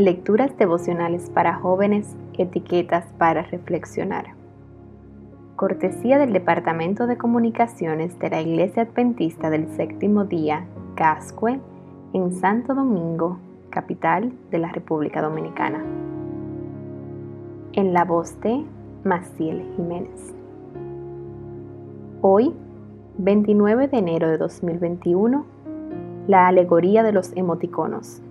Lecturas devocionales para jóvenes, etiquetas para reflexionar. Cortesía del Departamento de Comunicaciones de la Iglesia Adventista del Séptimo Día, Cascue, en Santo Domingo, capital de la República Dominicana. En la voz de Maciel Jiménez. Hoy, 29 de enero de 2021, la alegoría de los emoticonos.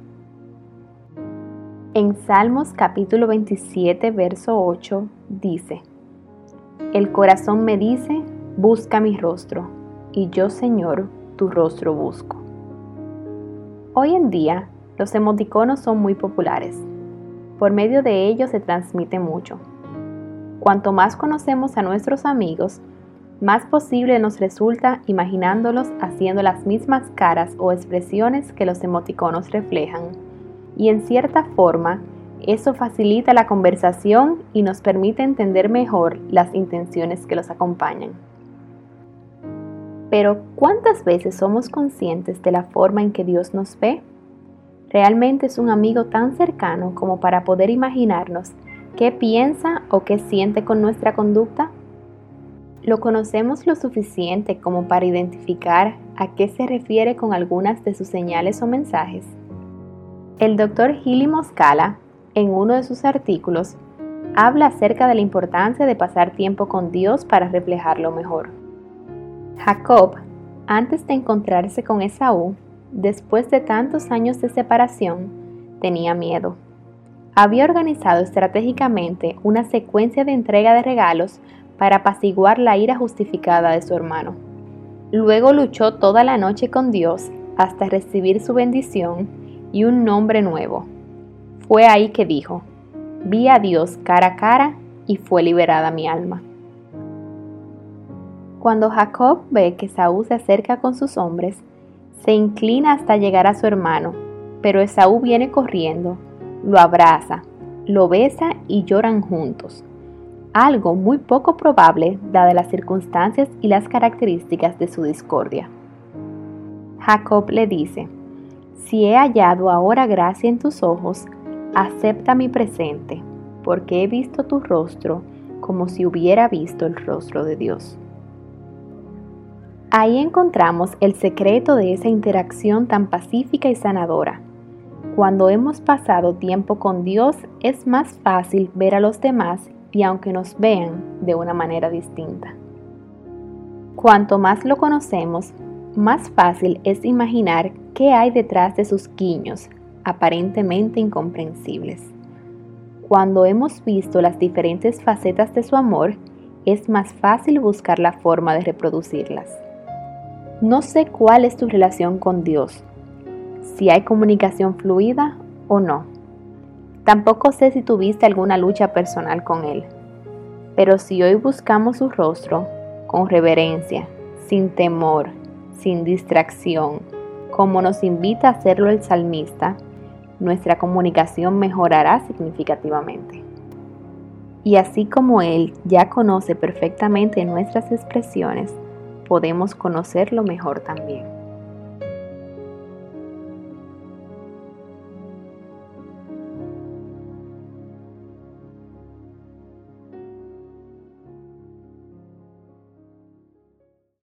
En Salmos capítulo 27, verso 8 dice, El corazón me dice, busca mi rostro, y yo, Señor, tu rostro busco. Hoy en día, los emoticonos son muy populares. Por medio de ellos se transmite mucho. Cuanto más conocemos a nuestros amigos, más posible nos resulta imaginándolos haciendo las mismas caras o expresiones que los emoticonos reflejan y en cierta forma eso facilita la conversación y nos permite entender mejor las intenciones que los acompañan. Pero ¿cuántas veces somos conscientes de la forma en que Dios nos ve? ¿Realmente es un amigo tan cercano como para poder imaginarnos qué piensa o qué siente con nuestra conducta? ¿Lo conocemos lo suficiente como para identificar a qué se refiere con algunas de sus señales o mensajes? El doctor Gili Moscala, en uno de sus artículos, habla acerca de la importancia de pasar tiempo con Dios para reflejarlo mejor. Jacob, antes de encontrarse con Esaú, después de tantos años de separación, tenía miedo. Había organizado estratégicamente una secuencia de entrega de regalos para apaciguar la ira justificada de su hermano. Luego luchó toda la noche con Dios hasta recibir su bendición y un nombre nuevo. Fue ahí que dijo, vi a Dios cara a cara y fue liberada mi alma. Cuando Jacob ve que Saúl se acerca con sus hombres, se inclina hasta llegar a su hermano, pero Esaú viene corriendo, lo abraza, lo besa y lloran juntos. Algo muy poco probable dadas las circunstancias y las características de su discordia. Jacob le dice, si he hallado ahora gracia en tus ojos, acepta mi presente, porque he visto tu rostro como si hubiera visto el rostro de Dios. Ahí encontramos el secreto de esa interacción tan pacífica y sanadora. Cuando hemos pasado tiempo con Dios es más fácil ver a los demás y aunque nos vean de una manera distinta. Cuanto más lo conocemos, más fácil es imaginar qué hay detrás de sus guiños, aparentemente incomprensibles. Cuando hemos visto las diferentes facetas de su amor, es más fácil buscar la forma de reproducirlas. No sé cuál es tu relación con Dios, si hay comunicación fluida o no. Tampoco sé si tuviste alguna lucha personal con Él. Pero si hoy buscamos su rostro con reverencia, sin temor, sin distracción, como nos invita a hacerlo el salmista, nuestra comunicación mejorará significativamente. Y así como Él ya conoce perfectamente nuestras expresiones, podemos conocerlo mejor también.